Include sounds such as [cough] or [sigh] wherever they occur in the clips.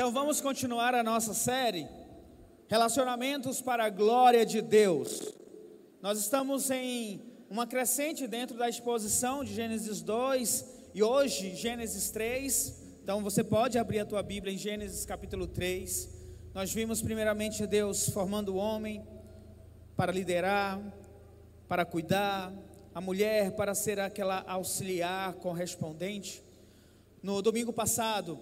Então vamos continuar a nossa série Relacionamentos para a glória de Deus. Nós estamos em uma crescente dentro da exposição de Gênesis 2 e hoje Gênesis 3. Então você pode abrir a tua Bíblia em Gênesis capítulo 3. Nós vimos primeiramente Deus formando o homem para liderar, para cuidar, a mulher para ser aquela auxiliar correspondente. No domingo passado,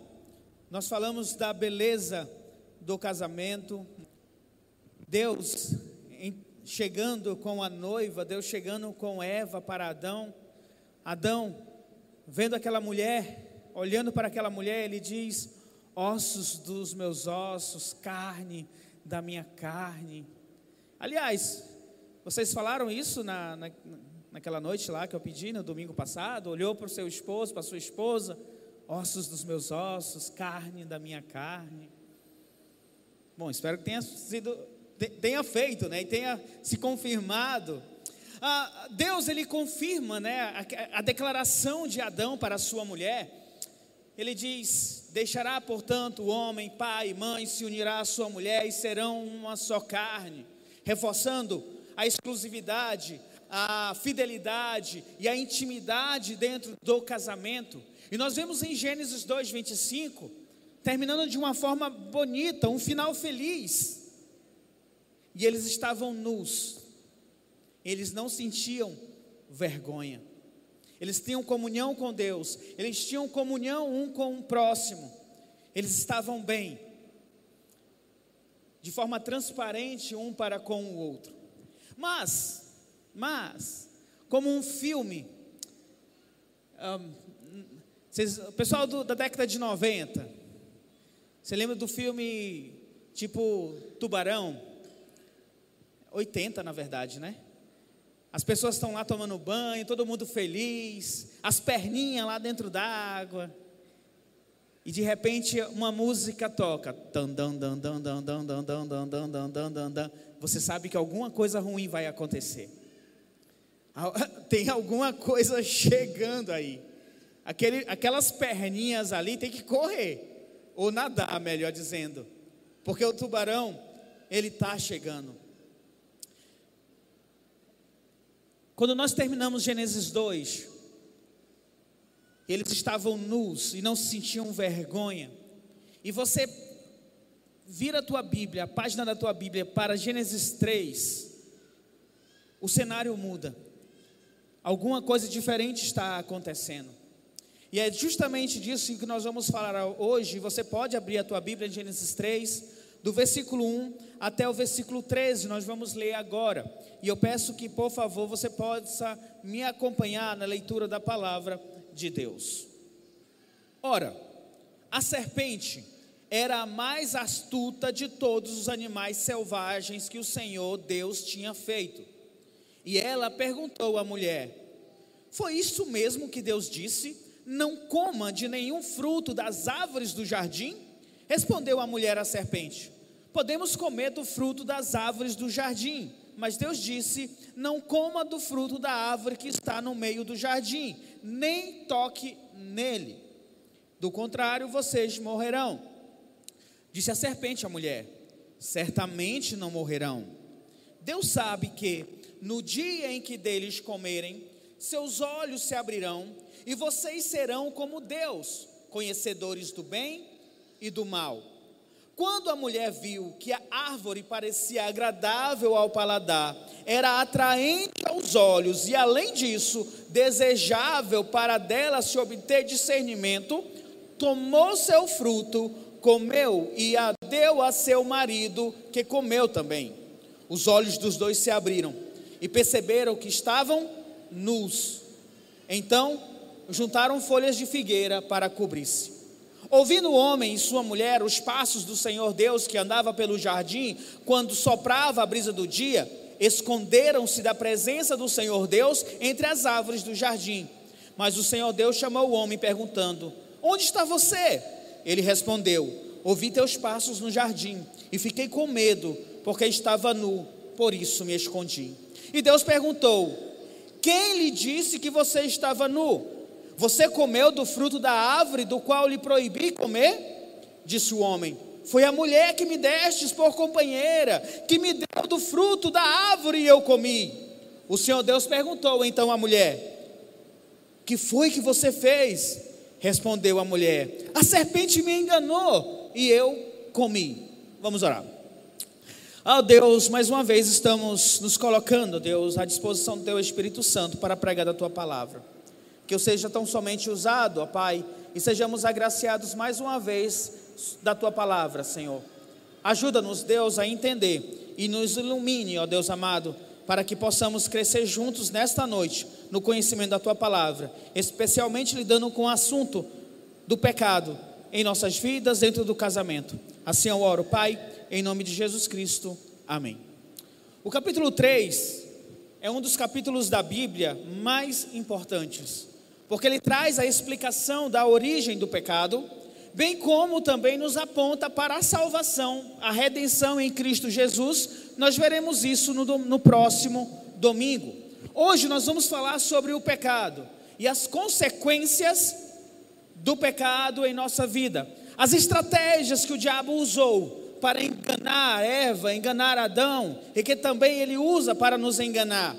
nós falamos da beleza do casamento, Deus chegando com a noiva, Deus chegando com Eva para Adão. Adão, vendo aquela mulher, olhando para aquela mulher, ele diz: ossos dos meus ossos, carne da minha carne. Aliás, vocês falaram isso na, na, naquela noite lá que eu pedi, no domingo passado? Olhou para o seu esposo, para a sua esposa ossos dos meus ossos, carne da minha carne. Bom, espero que tenha sido, tenha feito, né, e tenha se confirmado. Ah, Deus ele confirma, né, a, a declaração de Adão para sua mulher. Ele diz: Deixará, portanto, o homem, pai e mãe, se unirá à sua mulher e serão uma só carne, reforçando a exclusividade, a fidelidade e a intimidade dentro do casamento. E nós vemos em Gênesis 2, 25, terminando de uma forma bonita, um final feliz. E eles estavam nus, eles não sentiam vergonha, eles tinham comunhão com Deus, eles tinham comunhão um com o próximo, eles estavam bem, de forma transparente um para com o outro. Mas, mas, como um filme, um, vocês, o pessoal do, da década de 90, você lembra do filme tipo Tubarão? 80, na verdade, né? As pessoas estão lá tomando banho, todo mundo feliz, as perninhas lá dentro d'água. E de repente uma música toca. Você sabe que alguma coisa ruim vai acontecer. Tem alguma coisa chegando aí. Aquele, aquelas perninhas ali tem que correr, ou nadar, melhor dizendo, porque o tubarão, ele está chegando. Quando nós terminamos Gênesis 2, eles estavam nus e não se sentiam vergonha. E você vira a tua Bíblia, a página da tua Bíblia para Gênesis 3, o cenário muda. Alguma coisa diferente está acontecendo. E é justamente disso que nós vamos falar hoje. Você pode abrir a tua Bíblia em Gênesis 3, do versículo 1 até o versículo 13, nós vamos ler agora. E eu peço que, por favor, você possa me acompanhar na leitura da palavra de Deus. Ora, a serpente era a mais astuta de todos os animais selvagens que o Senhor Deus tinha feito. E ela perguntou à mulher: Foi isso mesmo que Deus disse? Não coma de nenhum fruto das árvores do jardim? Respondeu a mulher à serpente: Podemos comer do fruto das árvores do jardim. Mas Deus disse: Não coma do fruto da árvore que está no meio do jardim, nem toque nele. Do contrário, vocês morrerão. Disse a serpente à mulher: Certamente não morrerão. Deus sabe que, no dia em que deles comerem, seus olhos se abrirão e vocês serão como Deus, conhecedores do bem e do mal. Quando a mulher viu que a árvore parecia agradável ao paladar, era atraente aos olhos e, além disso, desejável para dela se obter discernimento, tomou seu fruto, comeu e a deu a seu marido, que comeu também. Os olhos dos dois se abriram e perceberam que estavam nus. Então juntaram folhas de figueira para cobrir-se. Ouvindo o homem e sua mulher os passos do Senhor Deus que andava pelo jardim, quando soprava a brisa do dia, esconderam-se da presença do Senhor Deus entre as árvores do jardim. Mas o Senhor Deus chamou o homem, perguntando: Onde está você? Ele respondeu: Ouvi teus passos no jardim e fiquei com medo, porque estava nu, por isso me escondi. E Deus perguntou: Quem lhe disse que você estava nu? Você comeu do fruto da árvore do qual lhe proibi comer? disse o homem. Foi a mulher que me destes por companheira, que me deu do fruto da árvore e eu comi. O Senhor Deus perguntou então à mulher: Que foi que você fez? Respondeu a mulher: A serpente me enganou e eu comi. Vamos orar. Ah, oh, Deus, mais uma vez estamos nos colocando, Deus, à disposição do Teu Espírito Santo para pregar da Tua palavra. Que eu seja tão somente usado, ó Pai, e sejamos agraciados mais uma vez da tua palavra, Senhor. Ajuda-nos, Deus, a entender e nos ilumine, ó Deus amado, para que possamos crescer juntos nesta noite no conhecimento da tua palavra, especialmente lidando com o assunto do pecado em nossas vidas, dentro do casamento. Assim eu oro, Pai, em nome de Jesus Cristo. Amém. O capítulo 3 é um dos capítulos da Bíblia mais importantes, porque ele traz a explicação da origem do pecado bem como também nos aponta para a salvação, a redenção em Cristo Jesus. Nós veremos isso no, no próximo domingo. Hoje nós vamos falar sobre o pecado e as consequências do pecado em nossa vida, as estratégias que o diabo usou para enganar Eva, enganar Adão, e que também ele usa para nos enganar.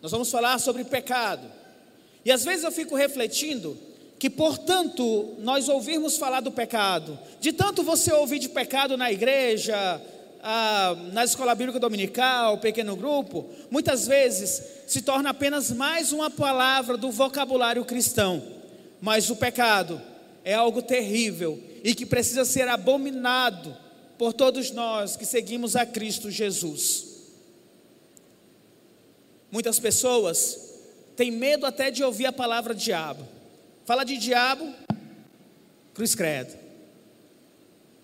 Nós vamos falar sobre pecado. E às vezes eu fico refletindo que, portanto, nós ouvirmos falar do pecado, de tanto você ouvir de pecado na igreja, ah, na escola bíblica dominical, pequeno grupo, muitas vezes se torna apenas mais uma palavra do vocabulário cristão. Mas o pecado é algo terrível e que precisa ser abominado por todos nós que seguimos a Cristo Jesus. Muitas pessoas têm medo até de ouvir a palavra diabo Fala de diabo, cruz credo.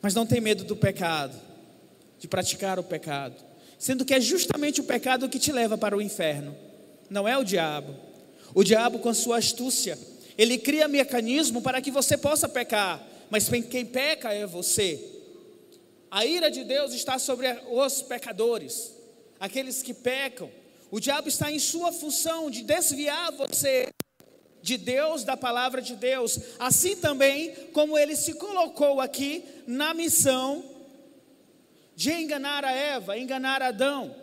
Mas não tem medo do pecado, de praticar o pecado. Sendo que é justamente o pecado que te leva para o inferno. Não é o diabo. O diabo, com a sua astúcia, ele cria mecanismo para que você possa pecar. Mas quem peca é você. A ira de Deus está sobre os pecadores, aqueles que pecam. O diabo está em sua função de desviar você de Deus, da palavra de Deus, assim também como ele se colocou aqui na missão de enganar a Eva, enganar Adão.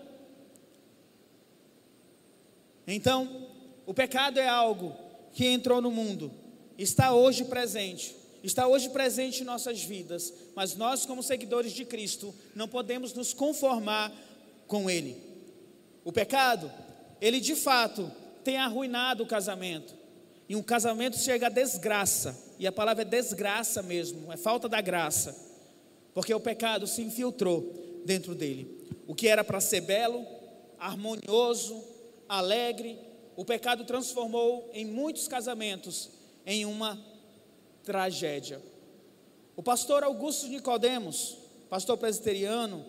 Então, o pecado é algo que entrou no mundo, está hoje presente, está hoje presente em nossas vidas, mas nós, como seguidores de Cristo, não podemos nos conformar com ele. O pecado, ele de fato tem arruinado o casamento. E um casamento chega a desgraça, e a palavra é desgraça mesmo, é falta da graça, porque o pecado se infiltrou dentro dele. O que era para ser belo, harmonioso, alegre, o pecado transformou em muitos casamentos em uma tragédia. O pastor Augusto Nicodemos, pastor presbiteriano,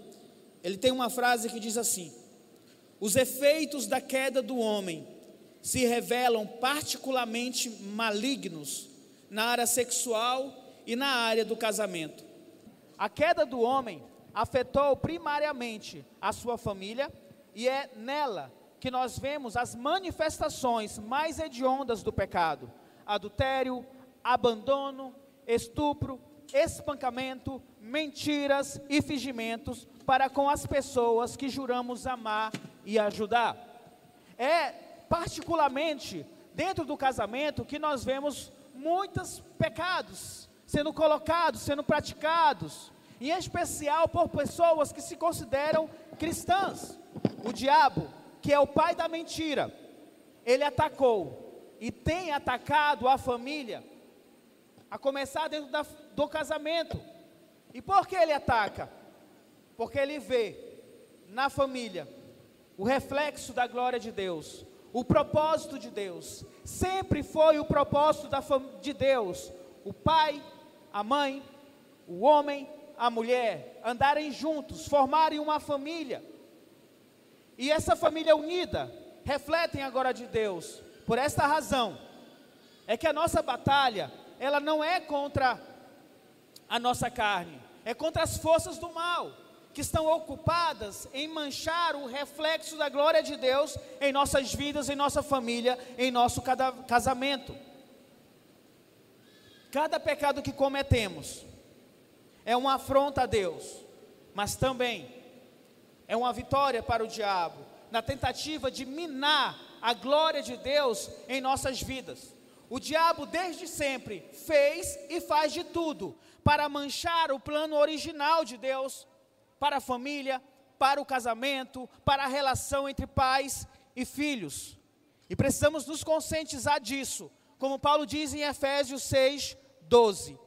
ele tem uma frase que diz assim: Os efeitos da queda do homem se revelam particularmente malignos na área sexual e na área do casamento. A queda do homem afetou primariamente a sua família e é nela que nós vemos as manifestações mais hediondas do pecado: adultério, abandono, estupro, espancamento, mentiras e fingimentos para com as pessoas que juramos amar e ajudar. É particularmente dentro do casamento, que nós vemos muitos pecados sendo colocados, sendo praticados, em especial por pessoas que se consideram cristãs. O diabo, que é o pai da mentira, ele atacou e tem atacado a família, a começar dentro da, do casamento. E por que ele ataca? Porque ele vê na família o reflexo da glória de Deus, o propósito de Deus sempre foi o propósito de Deus: o pai, a mãe, o homem, a mulher andarem juntos, formarem uma família. E essa família unida refletem agora de Deus. Por esta razão é que a nossa batalha, ela não é contra a nossa carne, é contra as forças do mal que estão ocupadas em manchar o reflexo da glória de Deus em nossas vidas, em nossa família, em nosso casamento. Cada pecado que cometemos é uma afronta a Deus, mas também é uma vitória para o diabo, na tentativa de minar a glória de Deus em nossas vidas. O diabo desde sempre fez e faz de tudo para manchar o plano original de Deus para a família, para o casamento, para a relação entre pais e filhos. E precisamos nos conscientizar disso, como Paulo diz em Efésios 6, 12.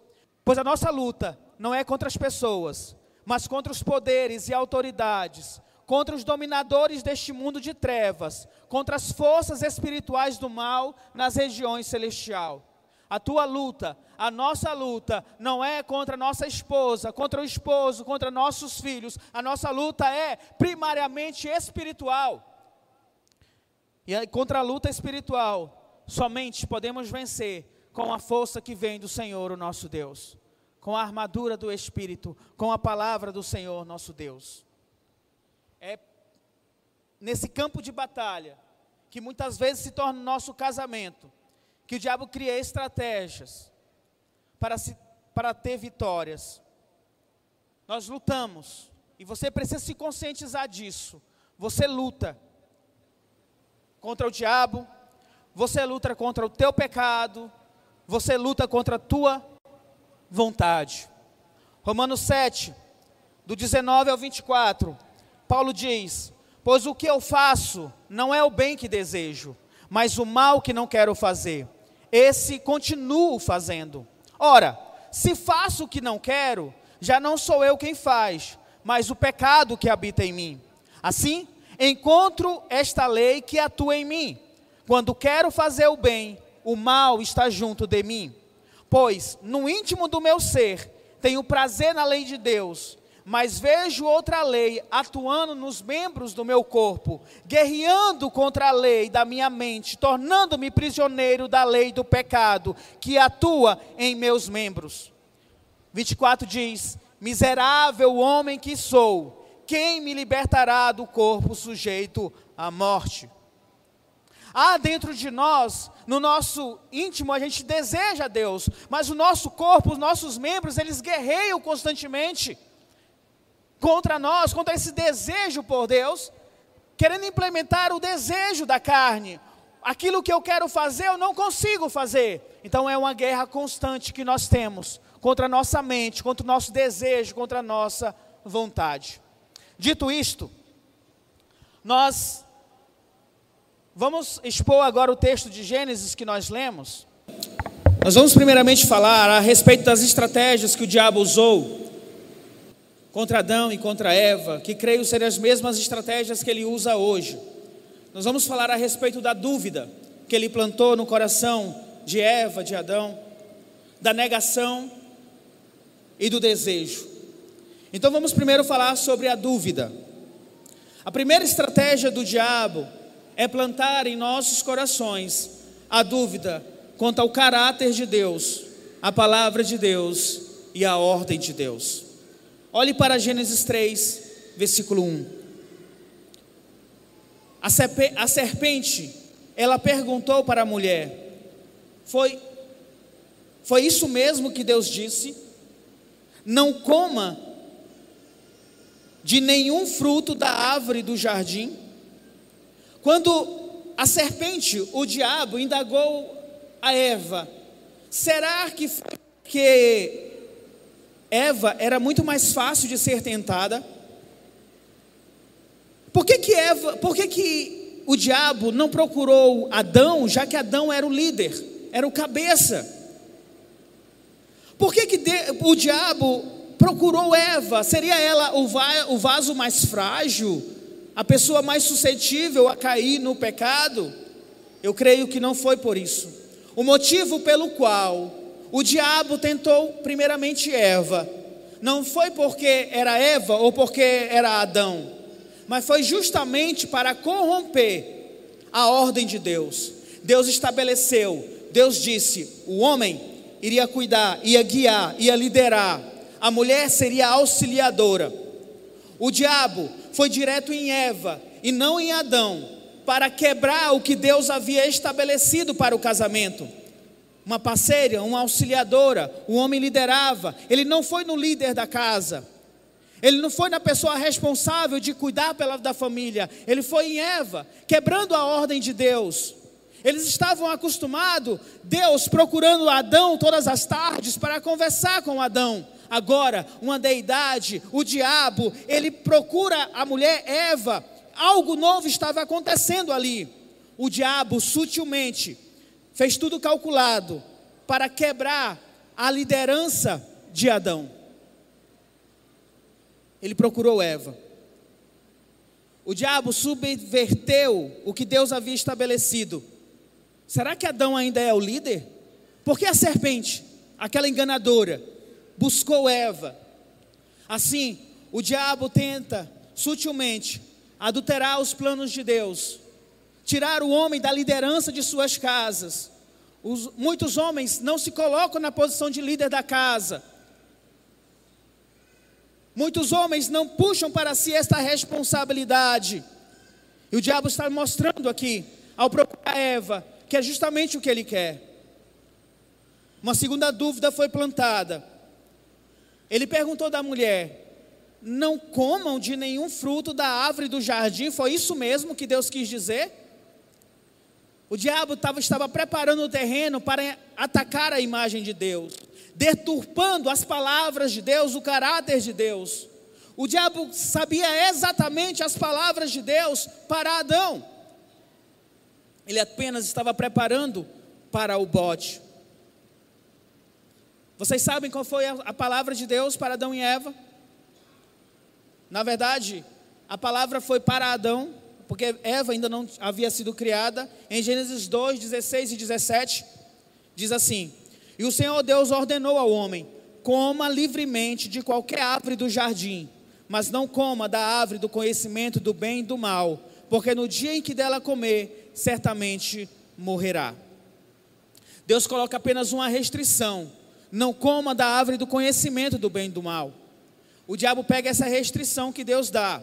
Pois a nossa luta não é contra as pessoas, mas contra os poderes e autoridades, contra os dominadores deste mundo de trevas, contra as forças espirituais do mal nas regiões celestial. A tua luta, a nossa luta, não é contra nossa esposa, contra o esposo, contra nossos filhos. A nossa luta é primariamente espiritual. E contra a luta espiritual, somente podemos vencer com a força que vem do Senhor, o nosso Deus com a armadura do Espírito, com a palavra do Senhor nosso Deus. É nesse campo de batalha, que muitas vezes se torna o nosso casamento, que o diabo cria estratégias para, se, para ter vitórias. Nós lutamos, e você precisa se conscientizar disso. Você luta contra o diabo, você luta contra o teu pecado, você luta contra a tua vontade. Romanos 7, do 19 ao 24, Paulo diz: Pois o que eu faço não é o bem que desejo, mas o mal que não quero fazer. Esse continuo fazendo. Ora, se faço o que não quero, já não sou eu quem faz, mas o pecado que habita em mim. Assim, encontro esta lei que atua em mim. Quando quero fazer o bem, o mal está junto de mim. Pois no íntimo do meu ser tenho prazer na lei de Deus, mas vejo outra lei atuando nos membros do meu corpo, guerreando contra a lei da minha mente, tornando-me prisioneiro da lei do pecado que atua em meus membros. 24 diz: Miserável homem que sou, quem me libertará do corpo sujeito à morte? Há dentro de nós, no nosso íntimo, a gente deseja Deus, mas o nosso corpo, os nossos membros, eles guerreiam constantemente contra nós, contra esse desejo por Deus, querendo implementar o desejo da carne. Aquilo que eu quero fazer, eu não consigo fazer. Então é uma guerra constante que nós temos contra a nossa mente, contra o nosso desejo, contra a nossa vontade. Dito isto, nós Vamos expor agora o texto de Gênesis que nós lemos. Nós vamos primeiramente falar a respeito das estratégias que o diabo usou contra Adão e contra Eva, que creio serem as mesmas estratégias que ele usa hoje. Nós vamos falar a respeito da dúvida que ele plantou no coração de Eva, de Adão, da negação e do desejo. Então vamos primeiro falar sobre a dúvida. A primeira estratégia do diabo é plantar em nossos corações a dúvida quanto ao caráter de Deus, a palavra de Deus e a ordem de Deus. Olhe para Gênesis 3, versículo 1. A serpente, ela perguntou para a mulher: Foi foi isso mesmo que Deus disse? Não coma de nenhum fruto da árvore do jardim? Quando a serpente, o diabo, indagou a Eva: será que que Eva era muito mais fácil de ser tentada? Por que que Eva, por que que o diabo não procurou Adão, já que Adão era o líder, era o cabeça? Por que que o diabo procurou Eva? Seria ela o vaso mais frágil? a pessoa mais suscetível a cair no pecado? Eu creio que não foi por isso. O motivo pelo qual o diabo tentou primeiramente Eva, não foi porque era Eva ou porque era Adão, mas foi justamente para corromper a ordem de Deus. Deus estabeleceu, Deus disse: o homem iria cuidar, ia guiar, ia liderar, a mulher seria auxiliadora. O diabo foi direto em Eva e não em Adão, para quebrar o que Deus havia estabelecido para o casamento. Uma parceira, uma auxiliadora. O homem liderava. Ele não foi no líder da casa. Ele não foi na pessoa responsável de cuidar pela, da família. Ele foi em Eva, quebrando a ordem de Deus. Eles estavam acostumados, Deus procurando Adão todas as tardes para conversar com Adão. Agora, uma deidade, o diabo, ele procura a mulher Eva. Algo novo estava acontecendo ali. O diabo sutilmente fez tudo calculado para quebrar a liderança de Adão. Ele procurou Eva. O diabo subverteu o que Deus havia estabelecido Será que Adão ainda é o líder? Porque a serpente, aquela enganadora, buscou Eva. Assim, o diabo tenta sutilmente adulterar os planos de Deus, tirar o homem da liderança de suas casas. Os, muitos homens não se colocam na posição de líder da casa. Muitos homens não puxam para si esta responsabilidade. E o diabo está mostrando aqui, ao procurar Eva, que é justamente o que ele quer. Uma segunda dúvida foi plantada. Ele perguntou da mulher: Não comam de nenhum fruto da árvore do jardim? Foi isso mesmo que Deus quis dizer? O diabo estava, estava preparando o terreno para atacar a imagem de Deus, deturpando as palavras de Deus, o caráter de Deus. O diabo sabia exatamente as palavras de Deus para Adão. Ele apenas estava preparando para o bote. Vocês sabem qual foi a, palavra de Deus para Adão e Eva? Na verdade, a palavra foi para Adão, porque Eva ainda não havia sido criada. Em Gênesis 2, 16 e 17, diz assim: E o Senhor Deus ordenou ao homem: coma livremente de qualquer árvore do jardim, mas não coma da árvore do conhecimento do bem e do mal, porque no dia em que dela comer, certamente morrerá. Deus coloca apenas uma restrição: não coma da árvore do conhecimento do bem e do mal. O diabo pega essa restrição que Deus dá,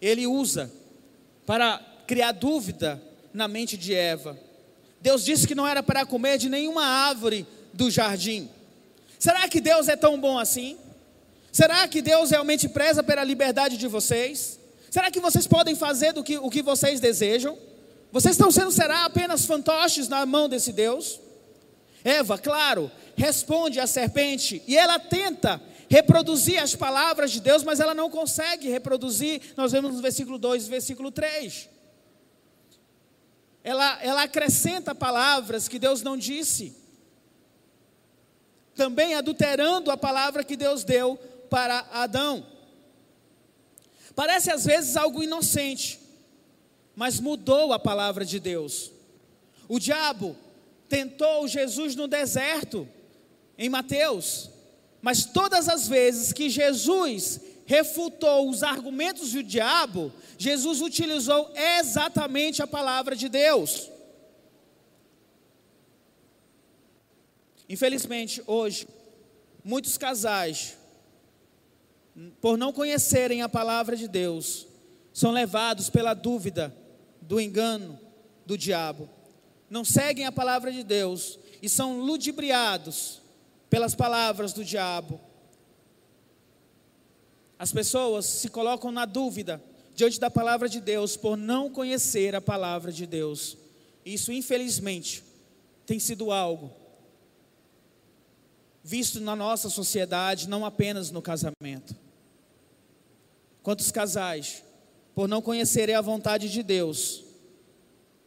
ele usa para criar dúvida na mente de Eva. Deus disse que não era para comer de nenhuma árvore do jardim. Será que Deus é tão bom assim? Será que Deus realmente preza pela liberdade de vocês? Será que vocês podem fazer do que, o que vocês desejam? Vocês estão sendo, será apenas fantoches na mão desse Deus? Eva, claro, responde à serpente e ela tenta reproduzir as palavras de Deus, mas ela não consegue reproduzir. Nós vemos no versículo 2 e versículo 3. Ela, ela acrescenta palavras que Deus não disse, também adulterando a palavra que Deus deu para Adão. Parece às vezes algo inocente, mas mudou a palavra de Deus. O diabo tentou Jesus no deserto, em Mateus, mas todas as vezes que Jesus refutou os argumentos do diabo, Jesus utilizou exatamente a palavra de Deus. Infelizmente, hoje, muitos casais por não conhecerem a palavra de Deus, são levados pela dúvida, do engano do diabo. Não seguem a palavra de Deus e são ludibriados pelas palavras do diabo. As pessoas se colocam na dúvida diante da palavra de Deus por não conhecer a palavra de Deus. Isso, infelizmente, tem sido algo visto na nossa sociedade, não apenas no casamento. Quantos casais, por não conhecerem a vontade de Deus,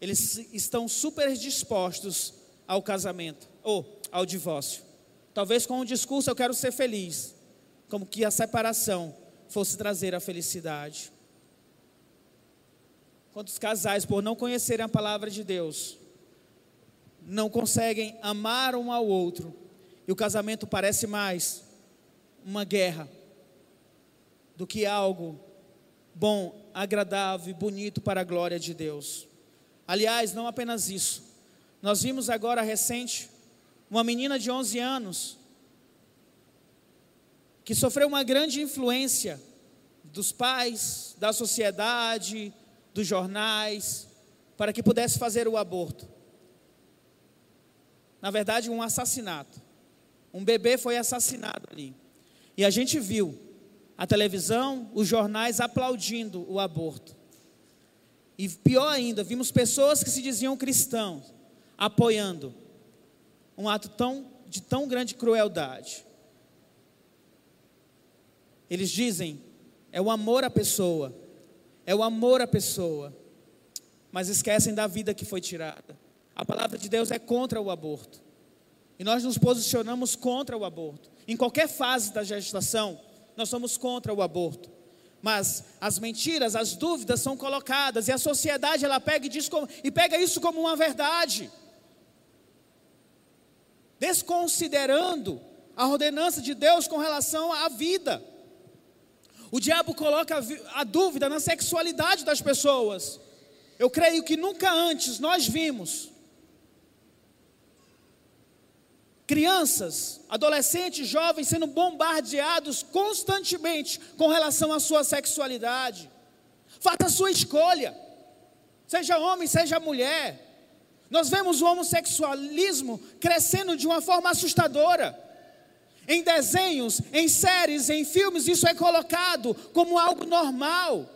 eles estão super dispostos ao casamento ou ao divórcio. Talvez com o discurso eu quero ser feliz, como que a separação fosse trazer a felicidade. Quantos casais, por não conhecerem a palavra de Deus, não conseguem amar um ao outro, e o casamento parece mais uma guerra do que algo bom, agradável e bonito para a glória de Deus. Aliás, não apenas isso. Nós vimos agora recente uma menina de 11 anos que sofreu uma grande influência dos pais, da sociedade, dos jornais, para que pudesse fazer o aborto. na verdade, um assassinato. Um bebê foi assassinado ali. E a gente viu a televisão, os jornais aplaudindo o aborto. E pior ainda, vimos pessoas que se diziam cristãos apoiando um ato tão, de tão grande crueldade. Eles dizem, é o amor à pessoa, é o amor à pessoa, mas esquecem da vida que foi tirada. A palavra de Deus é contra o aborto. E nós nos posicionamos contra o aborto. Em qualquer fase da gestação, nós somos contra o aborto. Mas as mentiras, as dúvidas são colocadas e a sociedade ela pega e diz como, e pega isso como uma verdade. Desconsiderando a ordenança de Deus com relação à vida. O diabo coloca a, dúvida na sexualidade das pessoas. Eu creio que nunca antes nós vimos crianças, adolescentes, jovens sendo bombardeados constantemente com relação à sua sexualidade. Faça a sua escolha, seja homem, seja mulher. Nós vemos o homossexualismo crescendo de uma forma assustadora. Em desenhos, em séries, em filmes, isso é colocado como algo normal.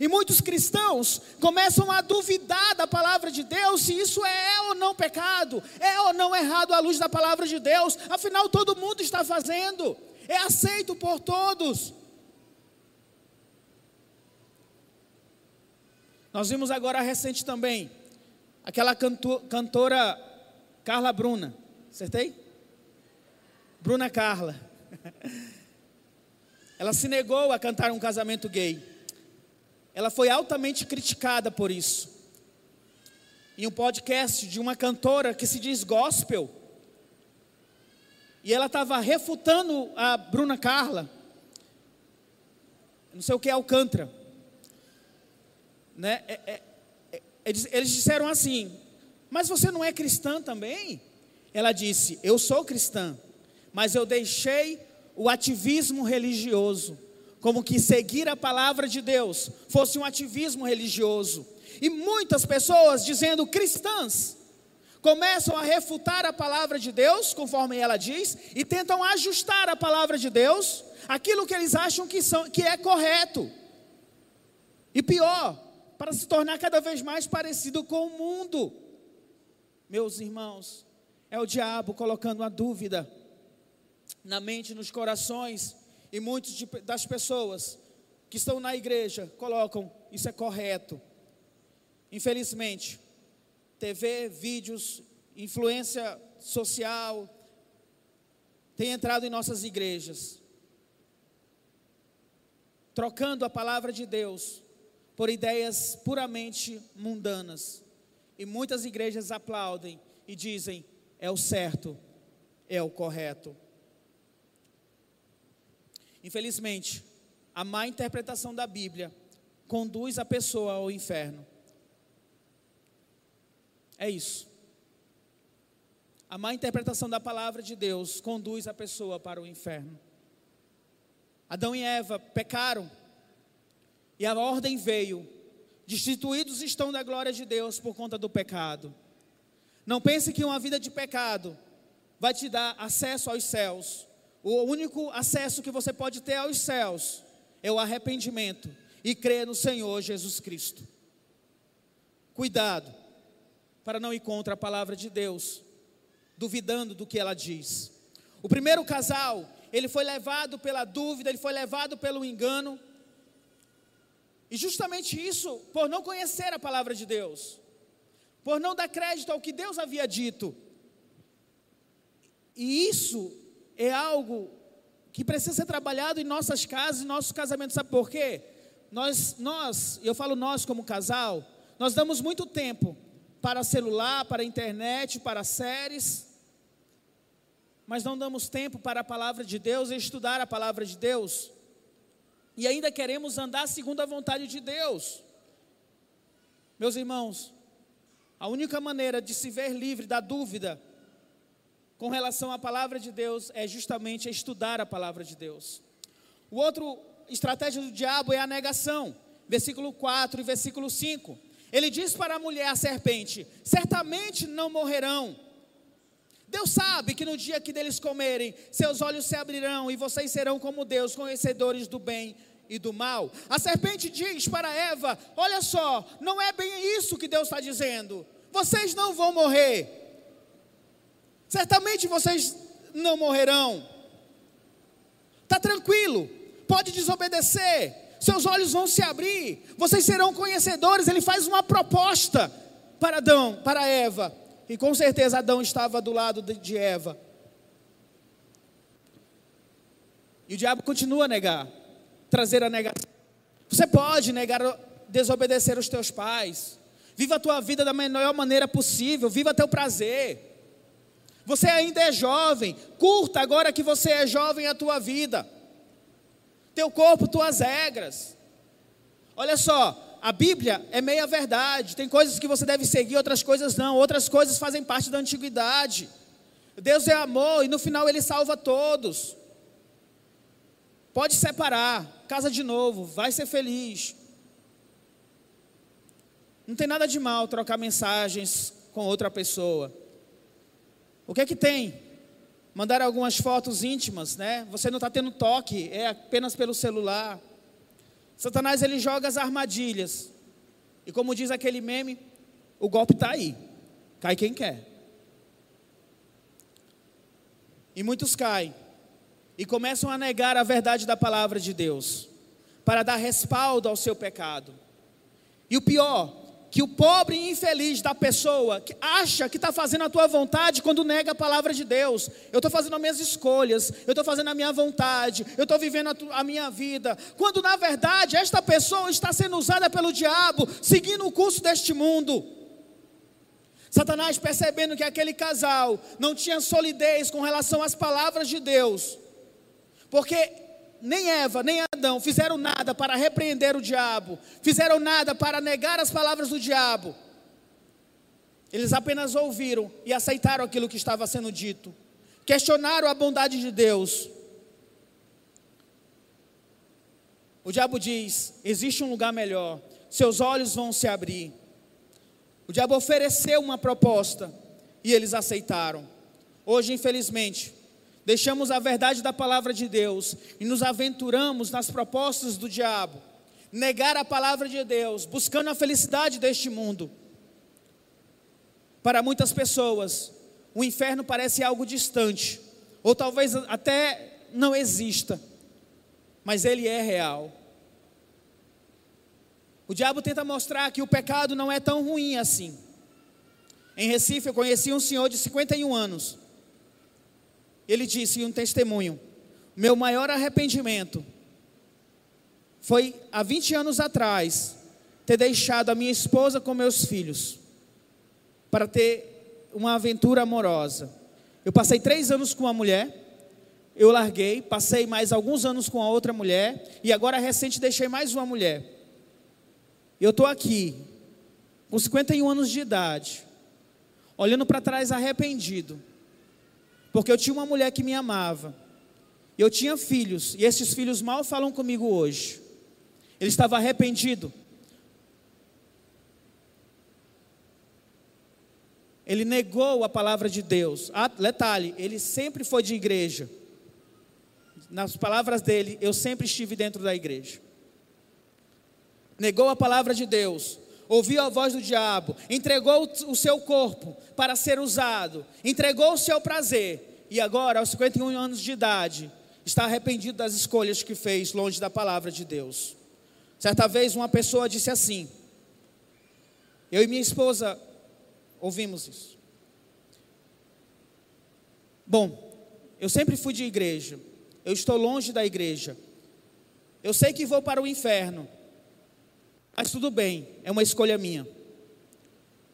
E muitos cristãos começam a duvidar da palavra de Deus se isso é ou não pecado, é ou não errado à luz da palavra de Deus. Afinal, todo mundo está fazendo, é aceito por todos. Nós vimos agora recente também aquela canto, cantora Carla Bruna, acertei? Bruna Carla. [laughs] Ela se negou a cantar um casamento gay. Ela foi altamente criticada por isso. Em um podcast de uma cantora que se diz gospel. E ela estava refutando a Bruna Carla. Não sei o que é Alcântara. Né? É, é, é, eles disseram assim: Mas você não é cristã também? Ela disse: Eu sou cristã, mas eu deixei o ativismo religioso como que seguir a palavra de Deus fosse um ativismo religioso. E muitas pessoas, dizendo cristãs, começam a refutar a palavra de Deus, conforme ela diz, e tentam ajustar a palavra de Deus aquilo que eles acham que, são, que é correto. E pior, para se tornar cada vez mais parecido com o mundo. Meus irmãos, é o diabo colocando a dúvida na mente, nos corações e muitas das pessoas que estão na igreja colocam isso é correto. Infelizmente, TV, vídeos, influência social tem entrado em nossas igrejas, trocando a palavra de Deus por ideias puramente mundanas. E muitas igrejas aplaudem e dizem: é o certo, é o correto. Infelizmente, a má interpretação da Bíblia conduz a pessoa ao inferno. É isso. A má interpretação da palavra de Deus conduz a pessoa para o inferno. Adão e Eva pecaram e a ordem veio: destituídos estão da glória de Deus por conta do pecado. Não pense que uma vida de pecado vai te dar acesso aos céus. O único acesso que você pode ter aos céus é o arrependimento e crer no Senhor Jesus Cristo. Cuidado para não ir contra a palavra de Deus, duvidando do que ela diz. O primeiro casal, ele foi levado pela dúvida, ele foi levado pelo engano. E justamente isso, por não conhecer a palavra de Deus, por não dar crédito ao que Deus havia dito. E isso é algo que precisa ser trabalhado em nossas casas, em nossos casamentos. Sabe por quê? Nós, nós, eu falo nós como casal, nós damos muito tempo para celular, para internet, para séries, mas não damos tempo para a palavra de Deus e estudar a palavra de Deus. E ainda queremos andar segundo a vontade de Deus. Meus irmãos, a única maneira de se ver livre da dúvida com relação à palavra de Deus é justamente estudar a palavra de Deus. O outro estratégia do diabo é a negação. Versículo 4 e versículo 5. Ele diz para a mulher, a serpente: Certamente não morrerão. Deus sabe que no dia que deles comerem, seus olhos se abrirão e vocês serão como Deus, conhecedores do bem e do mal. A serpente diz para Eva: Olha só, não é bem isso que Deus está dizendo. Vocês não vão morrer. Certamente vocês não morrerão. Está tranquilo, pode desobedecer, seus olhos vão se abrir, vocês serão conhecedores. Ele faz uma proposta para Adão, para Eva. E com certeza Adão estava do lado de Eva. E o diabo continua a negar, trazer a negação. Você pode negar, desobedecer os teus pais. Viva a tua vida da melhor maneira possível, viva teu prazer. Você ainda é jovem, curta agora que você é jovem a tua vida. Teu corpo, tuas regras. Olha só, a Bíblia é meia verdade. Tem coisas que você deve seguir, outras coisas não. Outras coisas fazem parte da antiguidade. Deus é amor e no final ele salva todos. Pode separar, casa de novo, vai ser feliz. Não tem nada de mal trocar mensagens com outra pessoa. O que é que tem? Mandar algumas fotos íntimas, né? Você não está tendo toque, é apenas pelo celular. Satanás ele joga as armadilhas. E como diz aquele meme, o golpe está aí. Cai quem quer. E muitos caem e começam a negar a verdade da palavra de Deus, para dar respaldo ao seu pecado. E o pior, que o pobre e infeliz da pessoa que acha que está fazendo a tua vontade quando nega a palavra de Deus. Eu estou fazendo as minhas escolhas, eu estou fazendo a minha vontade, eu estou vivendo a, tu, a, minha vida. Quando na verdade esta pessoa está sendo usada pelo diabo, seguindo o curso deste mundo. Satanás percebendo que aquele casal não tinha solidez com relação às palavras de Deus, porque nem Eva, nem Adão fizeram nada para repreender o diabo, fizeram nada para negar as palavras do diabo. Eles apenas ouviram e aceitaram aquilo que estava sendo dito, questionaram a bondade de Deus. O diabo diz: existe um lugar melhor, seus olhos vão se abrir. O diabo ofereceu uma proposta e eles aceitaram. Hoje, infelizmente, deixamos a verdade da palavra de Deus e nos aventuramos nas propostas do diabo, negar a palavra de Deus, buscando a felicidade deste mundo. Para muitas pessoas, o inferno parece algo distante, ou talvez até não exista, mas ele é real. O diabo tenta mostrar que o pecado não é tão ruim assim. Em Recife, eu conheci um senhor de 51 anos ele disse em um testemunho: Meu maior arrependimento foi há 20 anos atrás ter deixado a minha esposa com meus filhos para ter uma aventura amorosa. Eu passei três anos com uma mulher, eu larguei, passei mais alguns anos com a outra mulher e agora recente deixei mais uma mulher. Eu estou aqui, com 51 anos de idade, olhando para trás arrependido, porque eu tinha uma mulher que me amava. Eu tinha filhos, e esses filhos mal falam comigo hoje. Ele estava arrependido. Ele negou a palavra de Deus. Ah, detalhe, ele sempre foi de igreja. Nas palavras dele, eu sempre estive dentro da igreja. Negou a palavra de Deus, ouviu a voz do diabo, entregou o seu corpo para ser usado, entregou o seu prazer, e agora, aos 51 anos de idade, está arrependido das escolhas que fez longe da palavra de Deus. Certa vez, uma pessoa disse assim: Eu e minha esposa ouvimos isso. Bom, eu sempre fui de igreja, eu estou longe da igreja, eu sei que vou para o inferno, mas tudo bem, é uma escolha minha.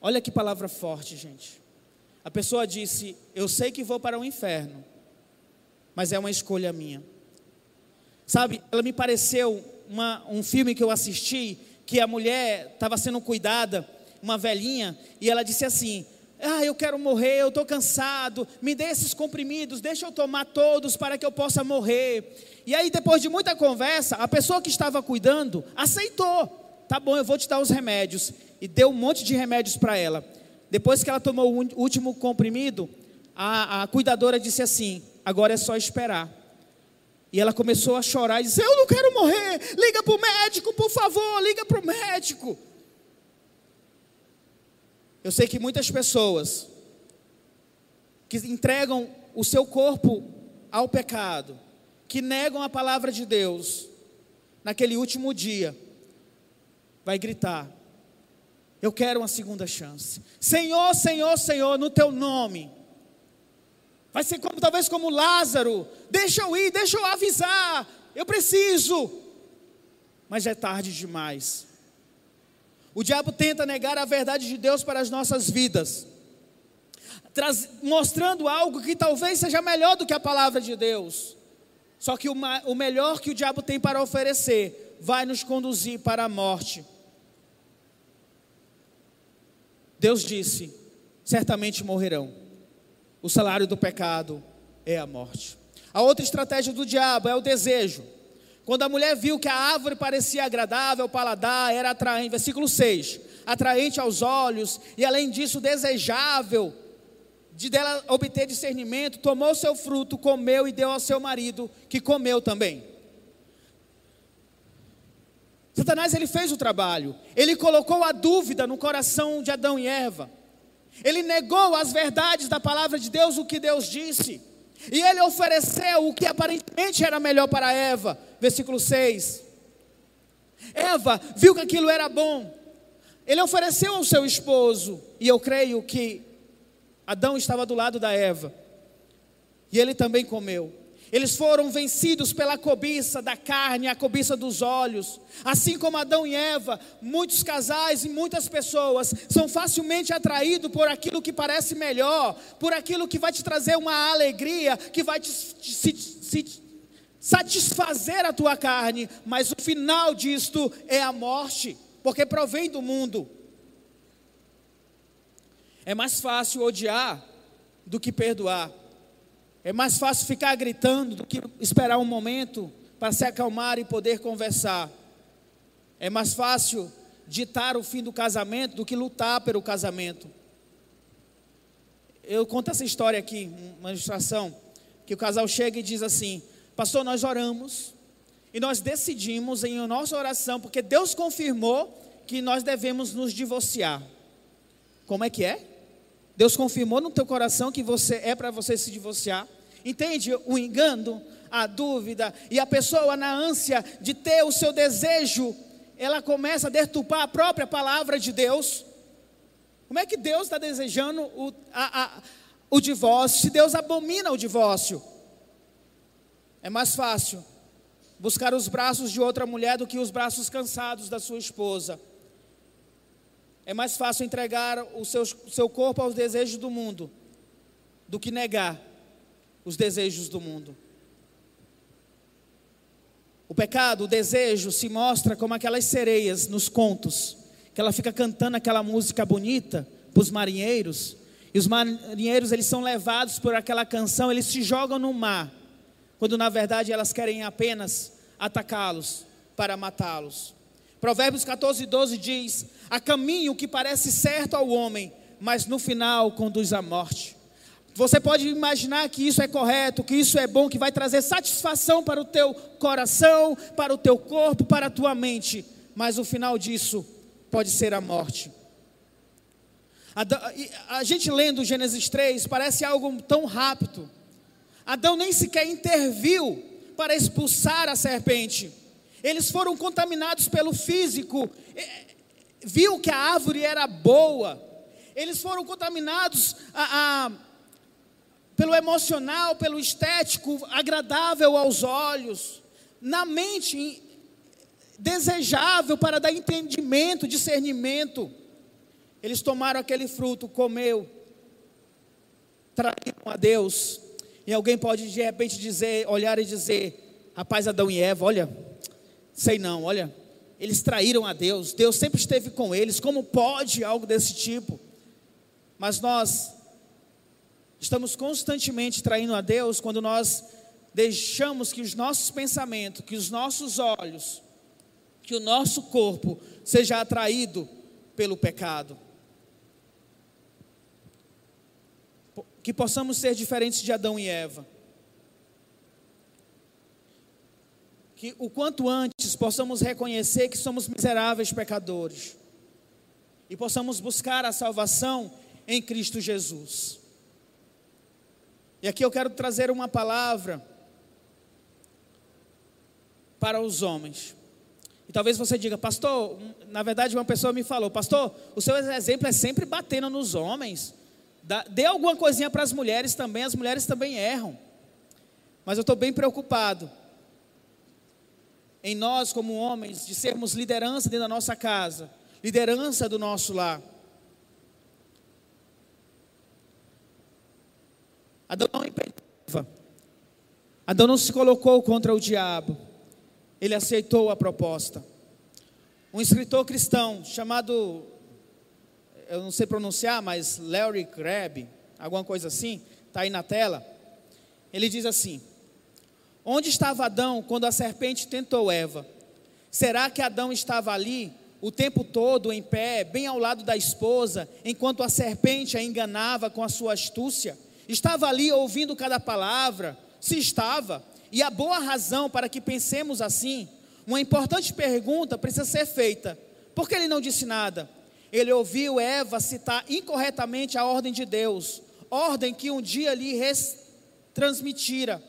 Olha que palavra forte, gente. A pessoa disse: Eu sei que vou para o inferno, mas é uma escolha minha. Sabe, ela me pareceu uma, um filme que eu assisti, que a mulher estava sendo cuidada, uma velhinha, e ela disse assim: Ah, eu quero morrer, eu estou cansado, me dê esses comprimidos, deixa eu tomar todos para que eu possa morrer. E aí, depois de muita conversa, a pessoa que estava cuidando aceitou tá bom, eu vou te dar os remédios. E deu um monte de remédios para ela. Depois que ela tomou o último comprimido, a, a cuidadora disse assim: agora é só esperar. E ela começou a chorar e disse: Eu não quero morrer, liga para o médico, por favor, liga para o médico. Eu sei que muitas pessoas que entregam o seu corpo ao pecado, que negam a palavra de Deus, naquele último dia, vai gritar: Eu quero uma segunda chance. Senhor, Senhor, Senhor, no teu nome. Vai ser como talvez como Lázaro. Deixa eu ir, deixa eu avisar. Eu preciso. Mas é tarde demais. O diabo tenta negar a verdade de Deus para as nossas vidas, traz, mostrando algo que talvez seja melhor do que a palavra de Deus. Só que o, o melhor que o diabo tem para oferecer vai nos conduzir para a morte. Deus disse: certamente morrerão. O salário do pecado é a morte. A outra estratégia do diabo é o desejo. Quando a mulher viu que a árvore parecia agradável ao paladar, era atraente, versículo 6, atraente aos olhos e além disso desejável de dela obter discernimento, tomou seu fruto, comeu e deu ao seu marido, que comeu também. Satanás ele fez o trabalho. Ele colocou a dúvida no coração de Adão e Eva. Ele negou as verdades da palavra de Deus, o que Deus disse. E ele ofereceu o que aparentemente era melhor para Eva. Versículo 6. Eva viu que aquilo era bom. Ele ofereceu ao seu esposo. E eu creio que Adão estava do lado da Eva. E ele também comeu. Eles foram vencidos pela cobiça da carne, a cobiça dos olhos. Assim como Adão e Eva, muitos casais e muitas pessoas são facilmente atraídos por aquilo que parece melhor, por aquilo que vai te trazer uma alegria, que vai te, satisfazer a tua carne, mas o final disto é a morte, porque provém do mundo. É mais fácil odiar do que perdoar. É mais fácil ficar gritando do que esperar um momento para se acalmar e poder conversar. É mais fácil ditar o fim do casamento do que lutar pelo casamento. Eu conto essa história aqui, uma ilustração, que o casal chega e diz assim: Pastor, nós oramos e nós decidimos em nossa oração, porque Deus confirmou que nós devemos nos divorciar. Como é que é? Deus confirmou no teu coração que você é para você se divorciar. Entende o engano, a dúvida e a pessoa na ânsia de ter o seu desejo, ela começa a deturpar a própria palavra de Deus. Como é que Deus está desejando o, a, a, o divórcio se Deus abomina o divórcio? É mais fácil buscar os braços de outra mulher do que os braços cansados da sua esposa. É mais fácil entregar o seu, seu corpo aos desejos do mundo do que negar os desejos do mundo. O pecado, o desejo, se mostra como aquelas sereias nos contos, que ela fica cantando aquela música bonita para os marinheiros, e os marinheiros eles são levados por aquela canção, eles se jogam no mar, quando na verdade elas querem apenas atacá-los para matá-los. Provérbios 14, 12 diz: Há caminho que parece certo ao homem, mas no final conduz à morte. Você pode imaginar que isso é correto, que isso é bom, que vai trazer satisfação para o teu coração, para o teu corpo, para a tua mente, mas o final disso pode ser a morte. A, a gente lendo Gênesis 3 parece algo tão rápido. Adão nem sequer interviu para expulsar a serpente. Eles foram contaminados pelo físico, viu que a árvore era boa. Eles foram contaminados a, a, pelo emocional, pelo estético, agradável aos olhos, na mente desejável para dar entendimento, discernimento. Eles tomaram aquele fruto, comeu, traíram a Deus. E alguém pode de repente dizer, olhar e dizer, rapaz Adão e Eva, olha, Sei não, olha, eles traíram a Deus, Deus sempre esteve com eles, como pode algo desse tipo? Mas nós estamos constantemente traindo a Deus quando nós deixamos que os nossos pensamentos, que os nossos olhos, que o nosso corpo seja atraído pelo pecado. que possamos ser diferentes de Adão e Eva. Que o quanto antes possamos reconhecer que somos miseráveis pecadores e possamos buscar a salvação em Cristo Jesus. E aqui eu quero trazer uma palavra para os homens. E talvez você diga, pastor, na verdade uma pessoa me falou, pastor, o seu exemplo é sempre batendo nos homens. Dê alguma coisinha para as mulheres também, as mulheres também erram. Mas eu estou bem preocupado em nós, como homens, de sermos liderança dentro da nossa casa, liderança do nosso lar. Adão não impediva. Adão não se colocou contra o diabo. Ele aceitou a proposta. Um escritor cristão chamado, eu não sei pronunciar, mas Larry Crabb, alguma coisa assim, está aí na tela. Ele diz assim: Onde estava Adão quando a serpente tentou Eva? Será que Adão estava ali o tempo todo em pé, bem ao lado da esposa, enquanto a serpente a enganava com a sua astúcia? Estava ali ouvindo cada palavra? Se estava, e a boa razão para que pensemos assim, uma importante pergunta precisa ser feita: por que ele não disse nada? Ele ouviu Eva citar incorretamente a ordem de Deus, ordem que um dia lhe transmitira.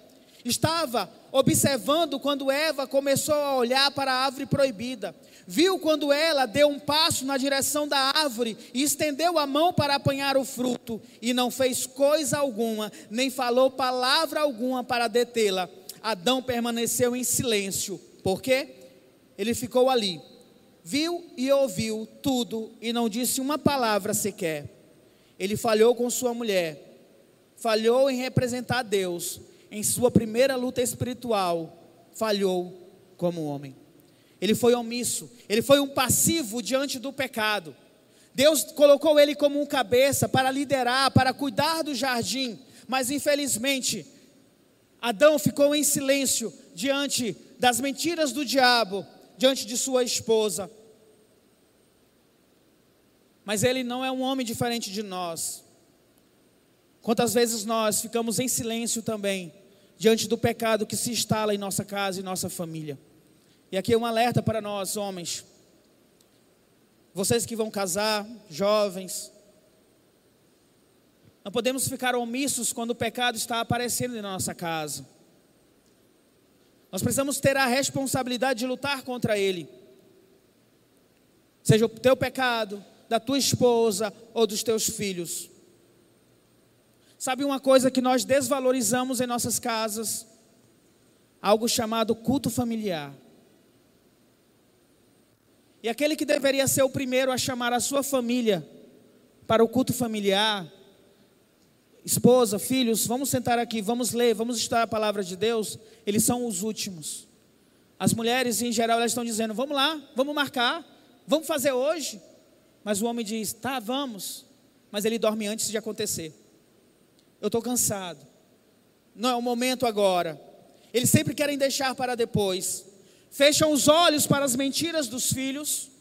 Estava observando quando Eva começou a olhar para a árvore proibida. Viu quando ela deu um passo na direção da árvore e estendeu a mão para apanhar o fruto e não fez coisa alguma, nem falou palavra alguma para detê-la. Adão permaneceu em silêncio. Por quê? Ele ficou ali, viu e ouviu tudo e não disse uma palavra sequer. Ele falhou com sua mulher, falhou em representar Deus em sua primeira luta espiritual, falhou como homem. Ele foi omisso, ele foi um passivo diante do pecado. Deus colocou ele como um cabeça para liderar, para cuidar do jardim, mas infelizmente, Adão ficou em silêncio diante das mentiras do diabo, diante de sua esposa. Mas ele não é um homem diferente de nós. Quantas vezes nós ficamos em silêncio também, diante do pecado que se instala em nossa casa e nossa família. E aqui é um alerta para nós, homens. Vocês que vão casar, jovens. Não podemos ficar omissos quando o pecado está aparecendo em nossa casa. Nós precisamos ter a responsabilidade de lutar contra ele. Seja o teu pecado, da tua esposa ou dos teus filhos. Sabe uma coisa que nós desvalorizamos em nossas casas? Algo chamado culto familiar. E aquele que deveria ser o primeiro a chamar a sua família para o culto familiar, esposa, filhos, vamos sentar aqui, vamos ler, vamos estudar a palavra de Deus, eles são os últimos. As mulheres, em geral, elas estão dizendo: vamos lá, vamos marcar, vamos fazer hoje. Mas o homem diz: tá, vamos. Mas ele dorme antes de acontecer eu estou cansado. Não é o momento agora. Eles sempre querem deixar para depois. Fecham os olhos para as mentiras dos filhos.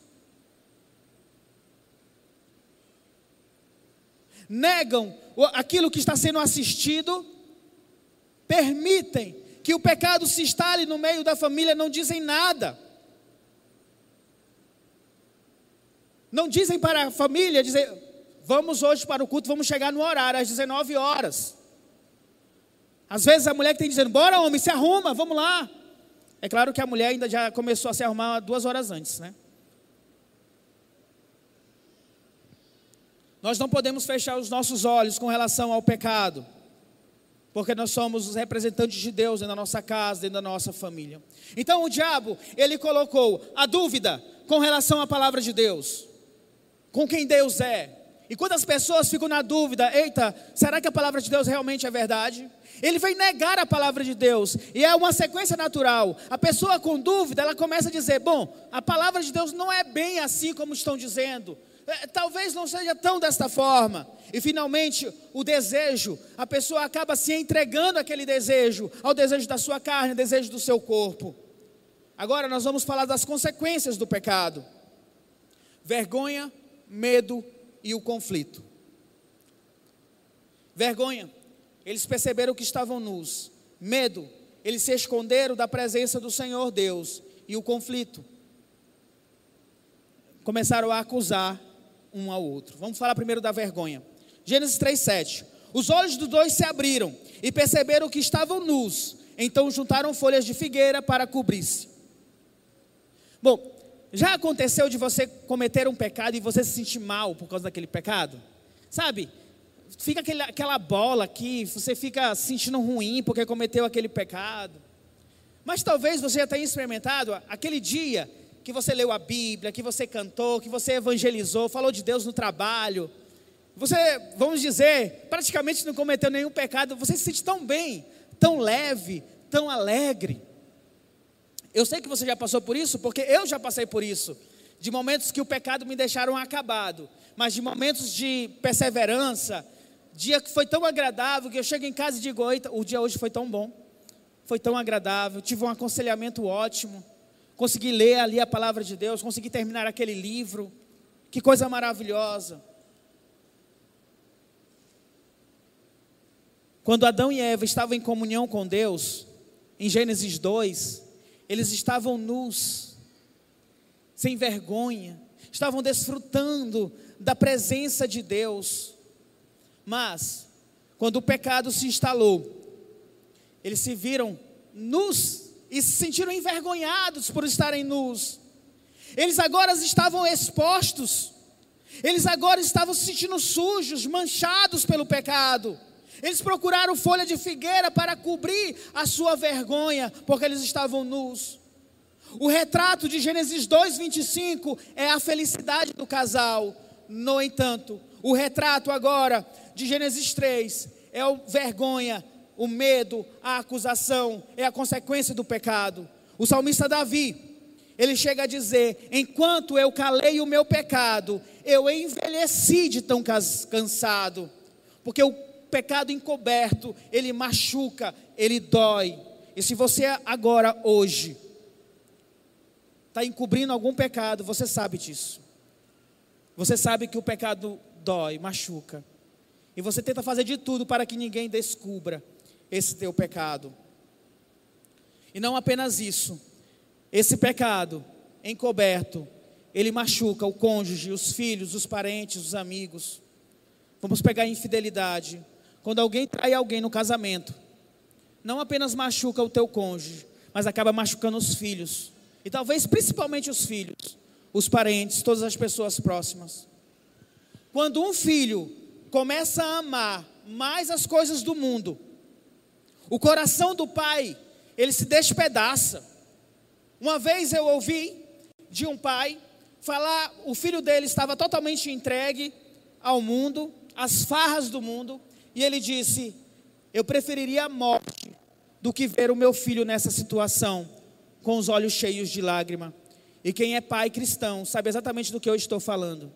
Negam aquilo que está sendo assistido. Permitem que o pecado se instale no meio da família, não dizem nada. Não dizem para a família, dizem, Vamos hoje para o culto, vamos chegar no horário, às 19 horas. Às vezes a mulher que tem dizendo, bora homem, se arruma, vamos lá. É claro que a mulher ainda já começou a se arrumar duas horas antes, né? Nós não podemos fechar os nossos olhos com relação ao pecado, porque nós somos os representantes de Deus dentro da nossa casa, dentro da nossa família. Então o diabo, ele colocou a dúvida com relação à palavra de Deus, com quem Deus é, e quando as pessoas ficam na dúvida, eita, será que a palavra de Deus realmente é verdade? Ele vem negar a palavra de Deus, e é uma sequência natural. A pessoa com dúvida, ela começa a dizer: bom, a palavra de Deus não é bem assim como estão dizendo. É, talvez não seja tão desta forma. E finalmente, o desejo, a pessoa acaba se entregando aquele desejo, ao desejo da sua carne, ao desejo do seu corpo. Agora nós vamos falar das consequências do pecado: vergonha, medo e o conflito. Vergonha. Eles perceberam que estavam nus. Medo. Eles se esconderam da presença do Senhor Deus. E o conflito. Começaram a acusar um ao outro. Vamos falar primeiro da vergonha. Gênesis 3:7. Os olhos dos dois se abriram e perceberam que estavam nus. Então juntaram folhas de figueira para cobrir-se. Bom, já aconteceu de você cometer um pecado e você se sentir mal por causa daquele pecado? Sabe? Fica aquele, aquela bola aqui, você fica se sentindo ruim porque cometeu aquele pecado. Mas talvez você já tenha experimentado aquele dia que você leu a Bíblia, que você cantou, que você evangelizou, falou de Deus no trabalho. Você, vamos dizer, praticamente não cometeu nenhum pecado. Você se sente tão bem, tão leve, tão alegre. Eu sei que você já passou por isso, porque eu já passei por isso. De momentos que o pecado me deixaram acabado, mas de momentos de perseverança, dia que foi tão agradável que eu chego em casa e digo: o dia hoje foi tão bom, foi tão agradável, tive um aconselhamento ótimo consegui ler ali a palavra de Deus, consegui terminar aquele livro. Que coisa maravilhosa. Quando Adão e Eva estavam em comunhão com Deus, em Gênesis 2, eles estavam nus, sem vergonha, estavam desfrutando da presença de Deus. Mas, quando o pecado se instalou, eles se viram nus e se sentiram envergonhados por estarem nus. Eles agora estavam expostos, eles agora estavam se sentindo sujos, manchados pelo pecado. Eles procuraram folha de figueira para cobrir a sua vergonha, porque eles estavam nus. O retrato de Gênesis 2:25 é a felicidade do casal. No entanto, o retrato agora de Gênesis 3 é a vergonha o medo, a acusação é a consequência do pecado. O salmista Davi, ele chega a dizer: Enquanto eu calei o meu pecado, eu envelheci de tão cansado, porque o pecado encoberto, ele machuca, ele dói. E se você agora, hoje, está encobrindo algum pecado, você sabe disso. Você sabe que o pecado dói, machuca. E você tenta fazer de tudo para que ninguém descubra esse teu pecado. E não apenas isso, esse pecado encoberto, ele machuca o cônjuge, os filhos, os parentes, os amigos. Vamos pegar a infidelidade. Quando alguém trai alguém no casamento, não apenas machuca o teu cônjuge, mas acaba machucando os filhos. E talvez principalmente os filhos, os parentes, todas as pessoas próximas. Quando um filho começa a amar mais as coisas do mundo o coração do pai, ele se despedaça. Uma vez eu ouvi de um pai falar, o filho dele estava totalmente entregue ao mundo, às farras do mundo, e ele disse: Eu preferiria a morte do que ver o meu filho nessa situação, com os olhos cheios de lágrima. E quem é pai cristão sabe exatamente do que eu estou falando.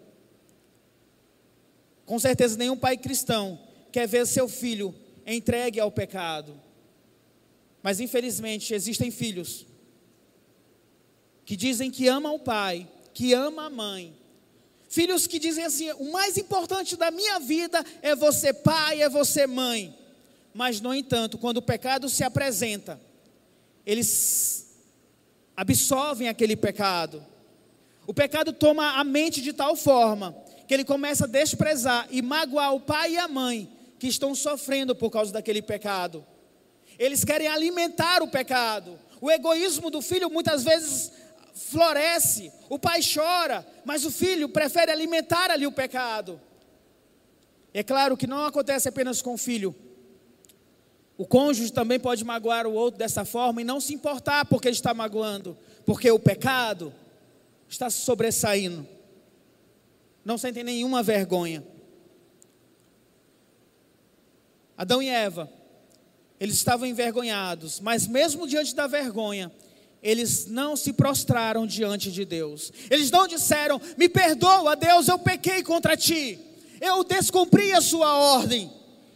Com certeza, nenhum pai cristão quer ver seu filho entregue ao pecado. Mas infelizmente existem filhos que dizem que amam o pai, que amam a mãe. Filhos que dizem assim: o mais importante da minha vida é você pai, é você mãe. Mas, no entanto, quando o pecado se apresenta, eles absorvem aquele pecado. O pecado toma a mente de tal forma que ele começa a desprezar e magoar o pai e a mãe que estão sofrendo por causa daquele pecado. Eles querem alimentar o pecado. O egoísmo do filho muitas vezes floresce. O pai chora, mas o filho prefere alimentar ali o pecado. É claro que não acontece apenas com o filho. O cônjuge também pode magoar o outro dessa forma e não se importar porque ele está magoando, porque o pecado está sobressaindo. Não sentem nenhuma vergonha. Adão e Eva, eles estavam envergonhados, mas mesmo diante da vergonha, eles não se prostraram diante de Deus. Eles não disseram: Me perdoa, Deus, eu pequei contra ti. Eu descumpri a sua ordem.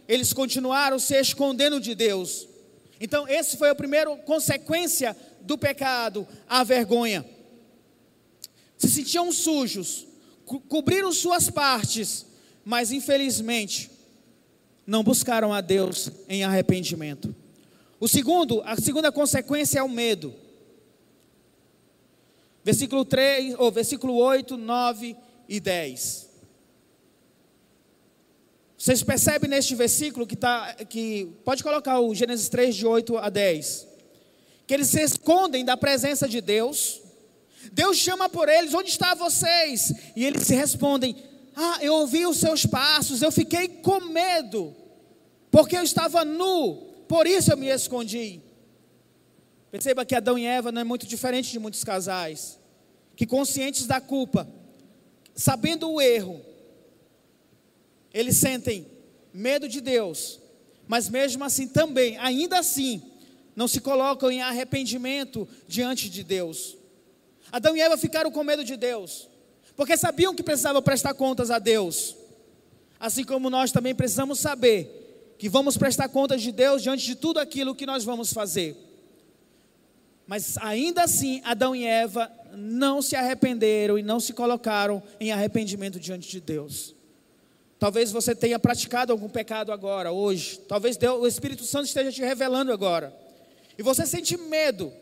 Eles continuaram se escondendo de Deus. Então, esse foi a primeira consequência do pecado, a vergonha. Se sentiam sujos, co cobriram suas partes, mas infelizmente não buscaram a Deus em arrependimento. O segundo, a segunda consequência é o medo. Versículo 3, ou versículo 8, 9 e 10. Vocês percebem neste versículo que está. Que, pode colocar o Gênesis 3, de 8 a 10. Que eles se escondem da presença de Deus. Deus chama por eles: onde estão vocês? E eles se respondem: Ah, eu ouvi os seus passos, eu fiquei com medo, porque eu estava nu, por isso eu me escondi. Perceba que Adão e Eva não é muito diferente de muitos casais, que conscientes da culpa, sabendo o erro, eles sentem medo de Deus, mas mesmo assim também, ainda assim, não se colocam em arrependimento diante de Deus. Adão e Eva ficaram com medo de Deus, porque sabiam que precisavam prestar contas a Deus. Assim como nós também precisamos saber que vamos prestar contas de Deus diante de tudo aquilo que nós vamos fazer. Mas ainda assim, Adão e Eva não se arrependeram e não se colocaram em arrependimento diante de Deus. Talvez você tenha praticado algum pecado agora, hoje. Talvez Deus, o Espírito Santo esteja te revelando agora. E você sente medo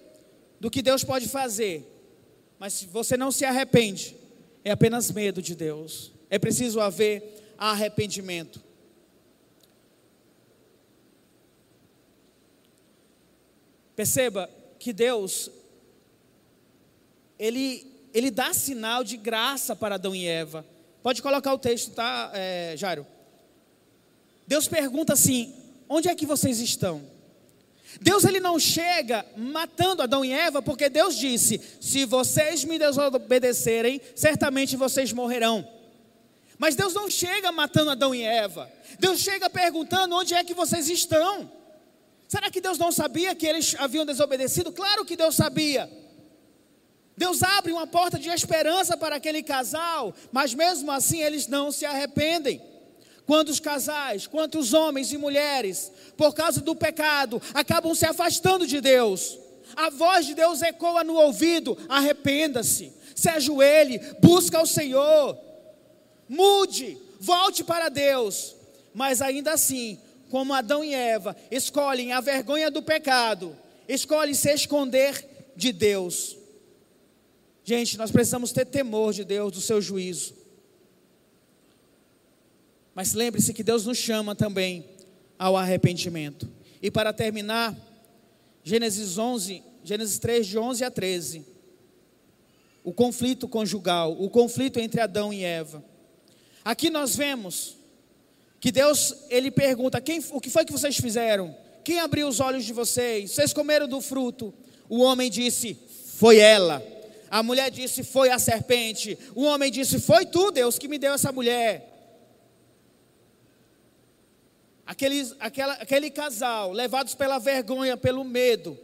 do que Deus pode fazer. Mas se você não se arrepende, é apenas medo de Deus. É preciso haver arrependimento. Perceba que Deus, Ele, Ele dá sinal de graça para Adão e Eva. Pode colocar o texto, tá, é, Jairo? Deus pergunta assim: onde é que vocês estão? Deus ele não chega matando Adão e Eva, porque Deus disse: se vocês me desobedecerem, certamente vocês morrerão. Mas Deus não chega matando Adão e Eva. Deus chega perguntando onde é que vocês estão. Será que Deus não sabia que eles haviam desobedecido? Claro que Deus sabia. Deus abre uma porta de esperança para aquele casal, mas mesmo assim eles não se arrependem. Quantos casais, quantos homens e mulheres, por causa do pecado, acabam se afastando de Deus. A voz de Deus ecoa no ouvido: arrependa-se, se ajoelhe, busca o Senhor, mude, volte para Deus. Mas ainda assim, como Adão e Eva escolhem a vergonha do pecado, escolhem se esconder de Deus. Gente, nós precisamos ter temor de Deus, do seu juízo. Mas lembre-se que Deus nos chama também ao arrependimento. E para terminar, Gênesis 11, Gênesis 3 de 11 a 13. O conflito conjugal, o conflito entre Adão e Eva. Aqui nós vemos que Deus, ele pergunta: quem, o que foi que vocês fizeram? Quem abriu os olhos de vocês? Vocês comeram do fruto? O homem disse: Foi ela. A mulher disse: Foi a serpente. O homem disse: Foi tu, Deus, que me deu essa mulher. Aqueles, aquela, aquele casal, levados pela vergonha, pelo medo,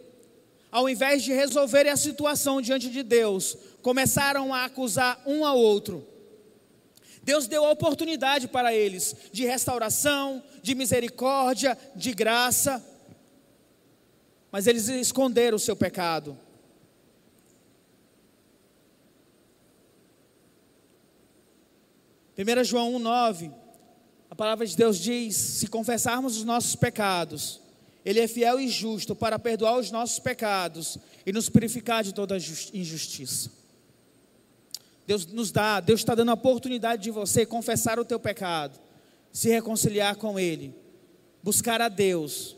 ao invés de resolverem a situação diante de Deus, começaram a acusar um ao outro. Deus deu a oportunidade para eles de restauração, de misericórdia, de graça, mas eles esconderam o seu pecado. 1 João 1,9, a palavra de Deus diz: se confessarmos os nossos pecados, Ele é fiel e justo para perdoar os nossos pecados e nos purificar de toda injustiça. Deus nos dá, Deus está dando a oportunidade de você confessar o teu pecado, se reconciliar com Ele, buscar a Deus,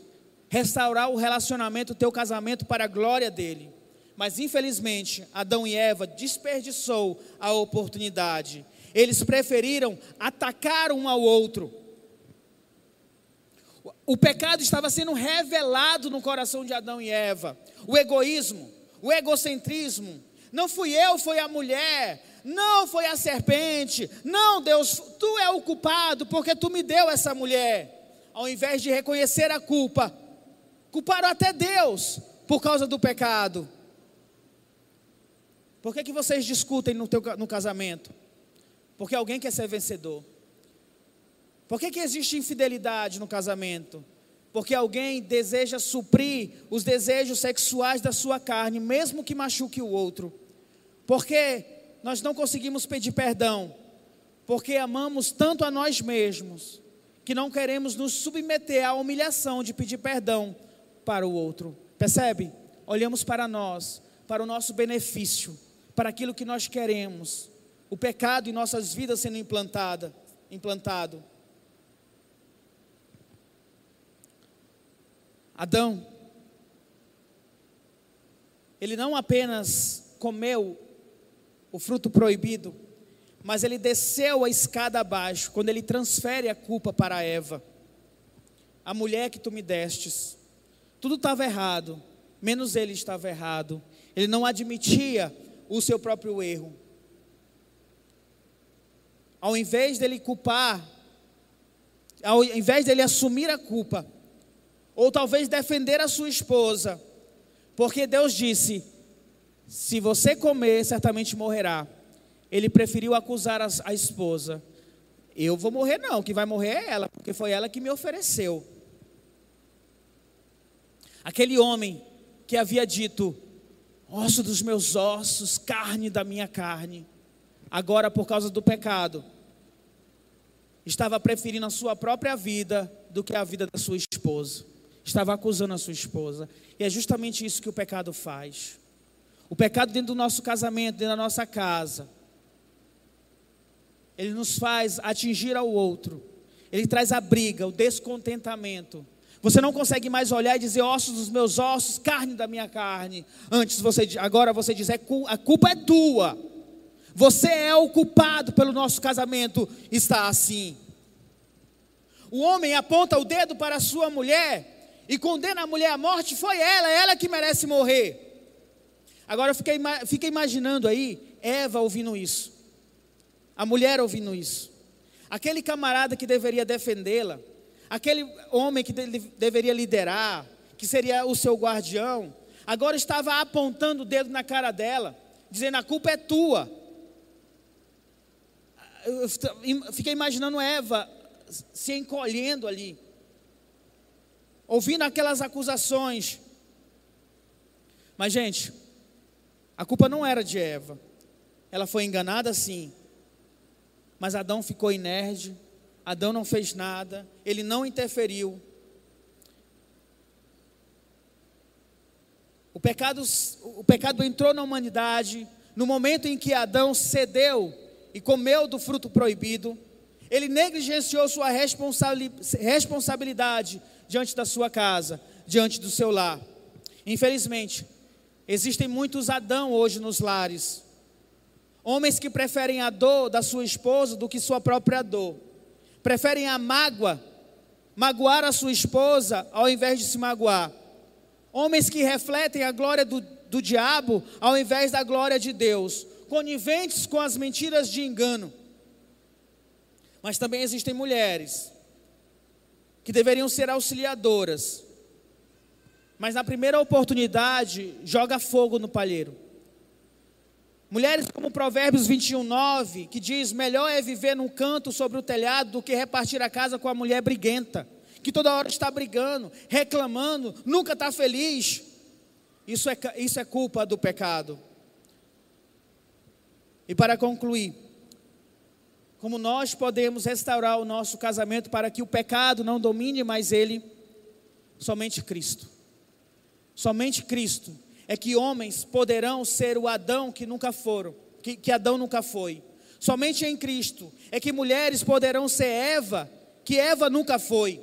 restaurar o relacionamento, o teu casamento para a glória dEle. Mas infelizmente, Adão e Eva desperdiçou a oportunidade eles preferiram atacar um ao outro. O pecado estava sendo revelado no coração de Adão e Eva. O egoísmo, o egocentrismo. Não fui eu, foi a mulher. Não foi a serpente. Não, Deus, tu é o culpado porque tu me deu essa mulher. Ao invés de reconhecer a culpa, culparam até Deus por causa do pecado. Por que, que vocês discutem no, teu, no casamento? Porque alguém quer ser vencedor. Por que, que existe infidelidade no casamento? Porque alguém deseja suprir os desejos sexuais da sua carne, mesmo que machuque o outro. Porque nós não conseguimos pedir perdão. Porque amamos tanto a nós mesmos que não queremos nos submeter à humilhação de pedir perdão para o outro. Percebe? Olhamos para nós, para o nosso benefício, para aquilo que nós queremos. O pecado em nossas vidas sendo implantada, implantado. Adão, ele não apenas comeu o fruto proibido, mas ele desceu a escada abaixo, quando ele transfere a culpa para Eva. A mulher que tu me destes, tudo estava errado, menos ele estava errado. Ele não admitia o seu próprio erro. Ao invés dele culpar, ao invés dele assumir a culpa, ou talvez defender a sua esposa, porque Deus disse: se você comer, certamente morrerá. Ele preferiu acusar a, a esposa. Eu vou morrer, não, que vai morrer é ela, porque foi ela que me ofereceu. Aquele homem que havia dito: osso dos meus ossos, carne da minha carne, agora por causa do pecado, estava preferindo a sua própria vida do que a vida da sua esposa estava acusando a sua esposa. E é justamente isso que o pecado faz. O pecado dentro do nosso casamento, dentro da nossa casa, ele nos faz atingir ao outro. Ele traz a briga, o descontentamento. Você não consegue mais olhar e dizer ossos dos meus ossos, carne da minha carne. Antes você, agora você diz é, a culpa é tua. Você é o culpado pelo nosso casamento está assim. O homem aponta o dedo para a sua mulher e condena a mulher à morte, foi ela, ela que merece morrer. Agora fiquei, fiquei imaginando aí, Eva ouvindo isso, a mulher ouvindo isso, aquele camarada que deveria defendê-la, aquele homem que de, deveria liderar, que seria o seu guardião, agora estava apontando o dedo na cara dela, dizendo: a culpa é tua. Fiquei imaginando Eva se encolhendo ali ouvindo aquelas acusações. Mas, gente, a culpa não era de Eva. Ela foi enganada sim. Mas Adão ficou inerte, Adão não fez nada, ele não interferiu. O pecado, o pecado entrou na humanidade no momento em que Adão cedeu e comeu do fruto proibido. Ele negligenciou sua responsabilidade diante da sua casa, diante do seu lar. Infelizmente, existem muitos Adão hoje nos lares. Homens que preferem a dor da sua esposa do que sua própria dor. Preferem a mágoa, magoar a sua esposa ao invés de se magoar. Homens que refletem a glória do, do diabo ao invés da glória de Deus. Coniventes com as mentiras de engano. Mas também existem mulheres que deveriam ser auxiliadoras, mas na primeira oportunidade joga fogo no palheiro. Mulheres como Provérbios 21, 9, que diz: Melhor é viver num canto sobre o telhado do que repartir a casa com a mulher briguenta, que toda hora está brigando, reclamando, nunca está feliz. Isso é, isso é culpa do pecado. E para concluir, como nós podemos restaurar o nosso casamento para que o pecado não domine mais ele? Somente Cristo. Somente Cristo é que homens poderão ser o Adão que nunca foram, que, que Adão nunca foi. Somente em Cristo é que mulheres poderão ser Eva, que Eva nunca foi.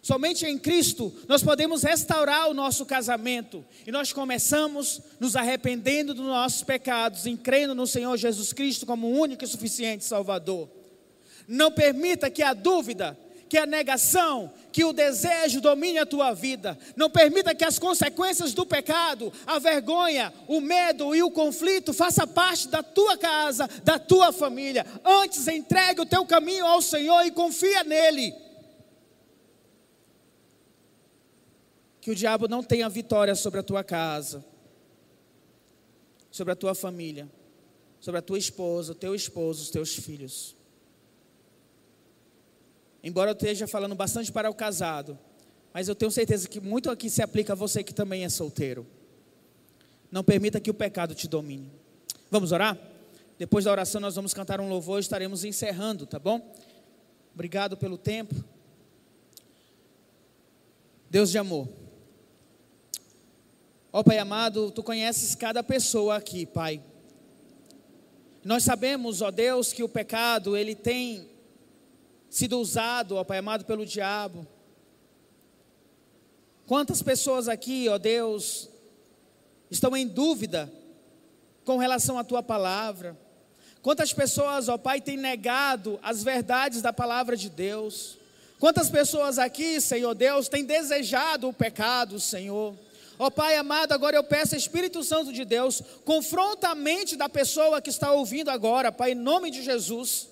Somente em Cristo nós podemos restaurar o nosso casamento. E nós começamos nos arrependendo dos nossos pecados, em crendo no Senhor Jesus Cristo como único e suficiente Salvador. Não permita que a dúvida, que a negação, que o desejo domine a tua vida. Não permita que as consequências do pecado, a vergonha, o medo e o conflito faça parte da tua casa, da tua família. Antes entregue o teu caminho ao Senhor e confia nele. que o diabo não tenha vitória sobre a tua casa, sobre a tua família, sobre a tua esposa, o teu esposo, os teus filhos. Embora eu esteja falando bastante para o casado, mas eu tenho certeza que muito aqui se aplica a você que também é solteiro. Não permita que o pecado te domine. Vamos orar? Depois da oração, nós vamos cantar um louvor e estaremos encerrando, tá bom? Obrigado pelo tempo. Deus de amor. Ó Pai amado, tu conheces cada pessoa aqui, Pai. Nós sabemos, ó Deus, que o pecado, ele tem sido usado, ó Pai amado, pelo diabo. Quantas pessoas aqui, ó Deus, estão em dúvida com relação à tua palavra? Quantas pessoas, ó Pai, têm negado as verdades da palavra de Deus? Quantas pessoas aqui, Senhor Deus, têm desejado o pecado, Senhor? Ó oh, Pai amado, agora eu peço, Espírito Santo de Deus, confronta a mente da pessoa que está ouvindo agora, Pai, em nome de Jesus.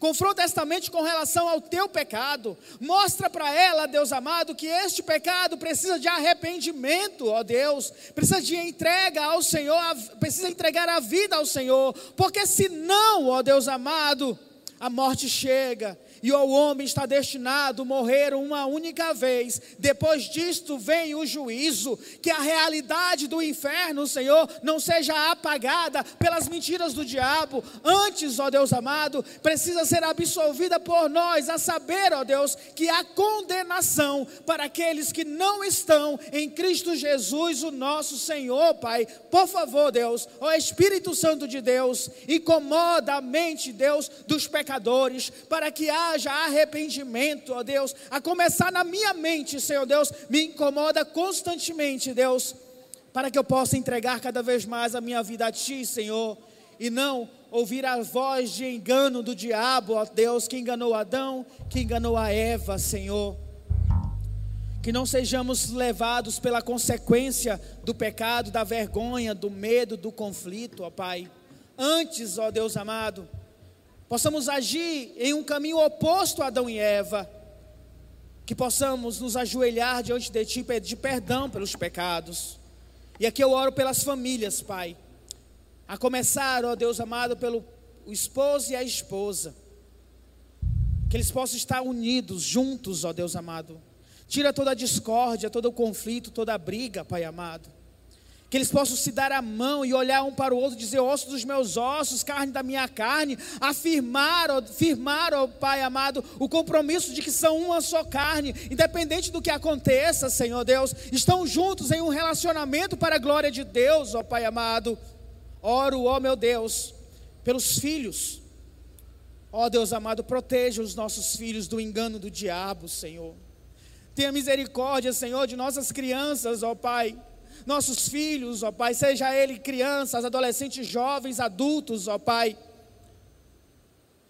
Confronta esta mente com relação ao teu pecado. Mostra para ela, Deus amado, que este pecado precisa de arrependimento, ó Deus. Precisa de entrega ao Senhor, precisa entregar a vida ao Senhor. Porque senão, ó Deus amado, a morte chega e o homem está destinado a morrer uma única vez. Depois disto vem o juízo, que a realidade do inferno, Senhor, não seja apagada pelas mentiras do diabo. Antes, ó Deus amado, precisa ser absolvida por nós, a saber, ó Deus, que há condenação para aqueles que não estão em Cristo Jesus, o nosso Senhor, Pai. Por favor, Deus, ó Espírito Santo de Deus, incomoda a mente, Deus, dos pecadores, para que haja haja arrependimento, ó Deus, a começar na minha mente, Senhor Deus, me incomoda constantemente, Deus, para que eu possa entregar cada vez mais a minha vida a Ti, Senhor, e não ouvir a voz de engano do diabo, ó Deus, que enganou Adão, que enganou a Eva, Senhor. Que não sejamos levados pela consequência do pecado, da vergonha, do medo, do conflito, ó Pai. Antes, ó Deus amado, possamos agir em um caminho oposto a Adão e Eva, que possamos nos ajoelhar diante de Ti e pedir perdão pelos pecados. E aqui eu oro pelas famílias, Pai, a começar, ó Deus amado, pelo o esposo e a esposa, que eles possam estar unidos, juntos, ó Deus amado. Tira toda a discórdia, todo o conflito, toda a briga, Pai amado que eles possam se dar a mão e olhar um para o outro, dizer osso dos meus ossos, carne da minha carne, afirmar, ó, firmar, ó Pai amado, o compromisso de que são uma só carne, independente do que aconteça, Senhor Deus, estão juntos em um relacionamento para a glória de Deus, ó Pai amado. Oro, ó meu Deus, pelos filhos. Ó Deus amado, proteja os nossos filhos do engano do diabo, Senhor. Tenha misericórdia, Senhor, de nossas crianças, ó Pai nossos filhos, ó Pai, seja ele crianças, adolescentes, jovens, adultos, ó Pai.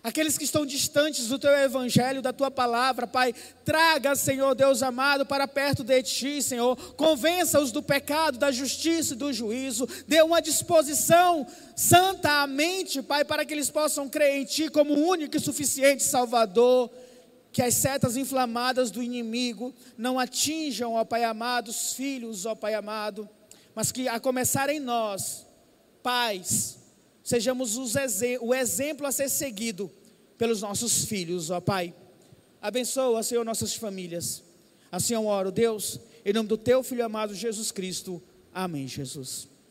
Aqueles que estão distantes do teu evangelho, da tua palavra, Pai, traga, Senhor Deus amado, para perto de ti, Senhor. Convença-os do pecado, da justiça e do juízo. Dê uma disposição santa à mente, Pai, para que eles possam crer em ti como único e suficiente Salvador que as setas inflamadas do inimigo não atinjam, ó Pai amado, os filhos, ó Pai amado, mas que a começar em nós, pais, sejamos o exemplo a ser seguido pelos nossos filhos, ó Pai. Abençoa, Senhor, nossas famílias. Assim eu oro, Deus, em nome do Teu Filho amado Jesus Cristo. Amém, Jesus.